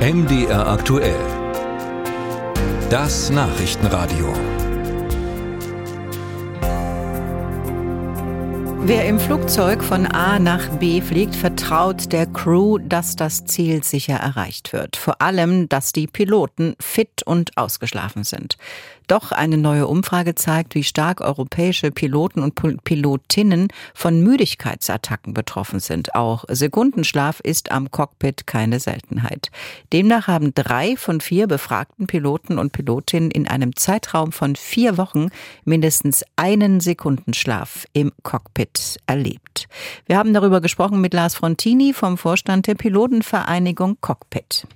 MDR aktuell. Das Nachrichtenradio. Wer im Flugzeug von A nach B fliegt, vertraut der Crew, dass das Ziel sicher erreicht wird. Vor allem, dass die Piloten fit und ausgeschlafen sind. Doch eine neue Umfrage zeigt, wie stark europäische Piloten und Pilotinnen von Müdigkeitsattacken betroffen sind. Auch Sekundenschlaf ist am Cockpit keine Seltenheit. Demnach haben drei von vier befragten Piloten und Pilotinnen in einem Zeitraum von vier Wochen mindestens einen Sekundenschlaf im Cockpit erlebt. Wir haben darüber gesprochen mit Lars Frontini vom Vorstand der Pilotenvereinigung Cockpit.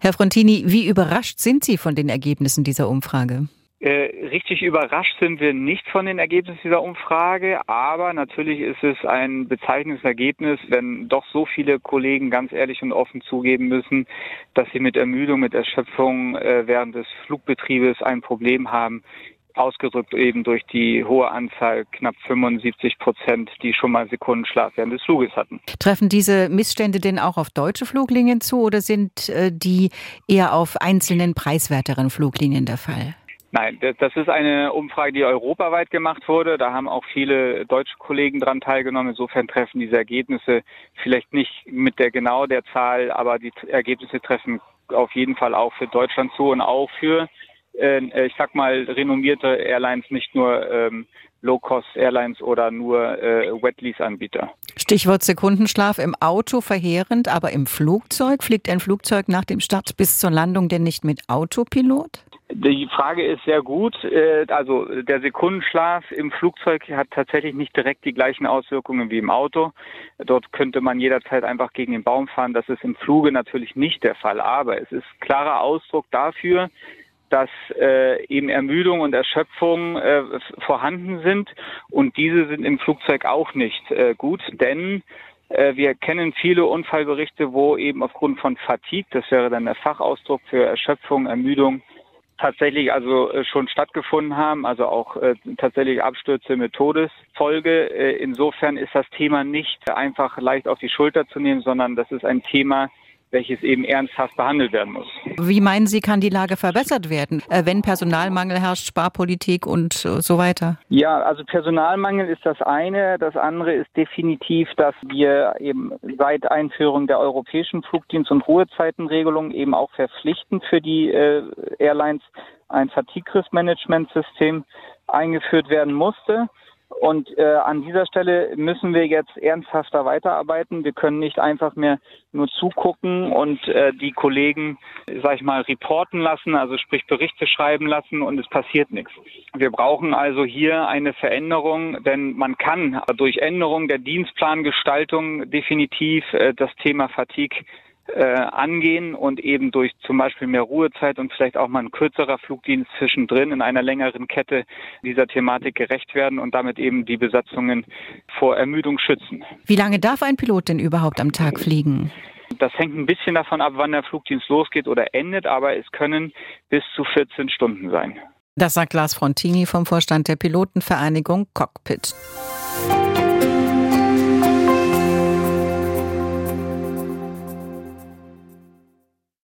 Herr Frontini, wie überrascht sind Sie von den Ergebnissen dieser Umfrage? Äh, richtig überrascht sind wir nicht von den Ergebnissen dieser Umfrage, aber natürlich ist es ein bezeichnendes Ergebnis, wenn doch so viele Kollegen ganz ehrlich und offen zugeben müssen, dass sie mit Ermüdung, mit Erschöpfung äh, während des Flugbetriebes ein Problem haben ausgedrückt eben durch die hohe Anzahl, knapp 75 Prozent, die schon mal Sekundenschlaf während des Fluges hatten. Treffen diese Missstände denn auch auf deutsche Fluglinien zu oder sind äh, die eher auf einzelnen preiswerteren Fluglinien der Fall? Nein, das ist eine Umfrage, die europaweit gemacht wurde. Da haben auch viele deutsche Kollegen dran teilgenommen. Insofern treffen diese Ergebnisse vielleicht nicht mit der genau der Zahl, aber die Ergebnisse treffen auf jeden Fall auch für Deutschland zu und auch für äh, ich sag mal, renommierte Airlines, nicht nur ähm, Low-Cost-Airlines oder nur äh, Wet-Lease-Anbieter. Stichwort Sekundenschlaf im Auto verheerend, aber im Flugzeug? Fliegt ein Flugzeug nach dem Start bis zur Landung denn nicht mit Autopilot? Die Frage ist sehr gut. Äh, also der Sekundenschlaf im Flugzeug hat tatsächlich nicht direkt die gleichen Auswirkungen wie im Auto. Dort könnte man jederzeit einfach gegen den Baum fahren. Das ist im Fluge natürlich nicht der Fall. Aber es ist klarer Ausdruck dafür, dass äh, eben Ermüdung und Erschöpfung äh, vorhanden sind und diese sind im Flugzeug auch nicht äh, gut, denn äh, wir kennen viele Unfallberichte, wo eben aufgrund von Fatigue, das wäre dann der Fachausdruck für Erschöpfung, Ermüdung, tatsächlich also äh, schon stattgefunden haben, also auch äh, tatsächlich Abstürze mit Todesfolge. Äh, insofern ist das Thema nicht einfach leicht auf die Schulter zu nehmen, sondern das ist ein Thema, welches eben ernsthaft behandelt werden muss. Wie meinen Sie, kann die Lage verbessert werden, äh, wenn Personalmangel herrscht, Sparpolitik und so weiter? Ja, also Personalmangel ist das eine. Das andere ist definitiv, dass wir eben seit Einführung der europäischen Flugdienst- und Ruhezeitenregelung eben auch verpflichtend für die äh, Airlines ein Fatigue-Risk-Management-System eingeführt werden musste. Und äh, an dieser Stelle müssen wir jetzt ernsthafter weiterarbeiten. Wir können nicht einfach mehr nur zugucken und äh, die Kollegen, sag ich mal, reporten lassen, also sprich Berichte schreiben lassen und es passiert nichts. Wir brauchen also hier eine Veränderung, denn man kann durch Änderung der Dienstplangestaltung definitiv äh, das Thema Fatigue äh, angehen und eben durch zum Beispiel mehr Ruhezeit und vielleicht auch mal ein kürzerer Flugdienst zwischendrin in einer längeren Kette dieser Thematik gerecht werden und damit eben die Besatzungen vor Ermüdung schützen. Wie lange darf ein Pilot denn überhaupt am Tag fliegen? Das hängt ein bisschen davon ab, wann der Flugdienst losgeht oder endet, aber es können bis zu 14 Stunden sein. Das sagt Lars Frontini vom Vorstand der Pilotenvereinigung Cockpit.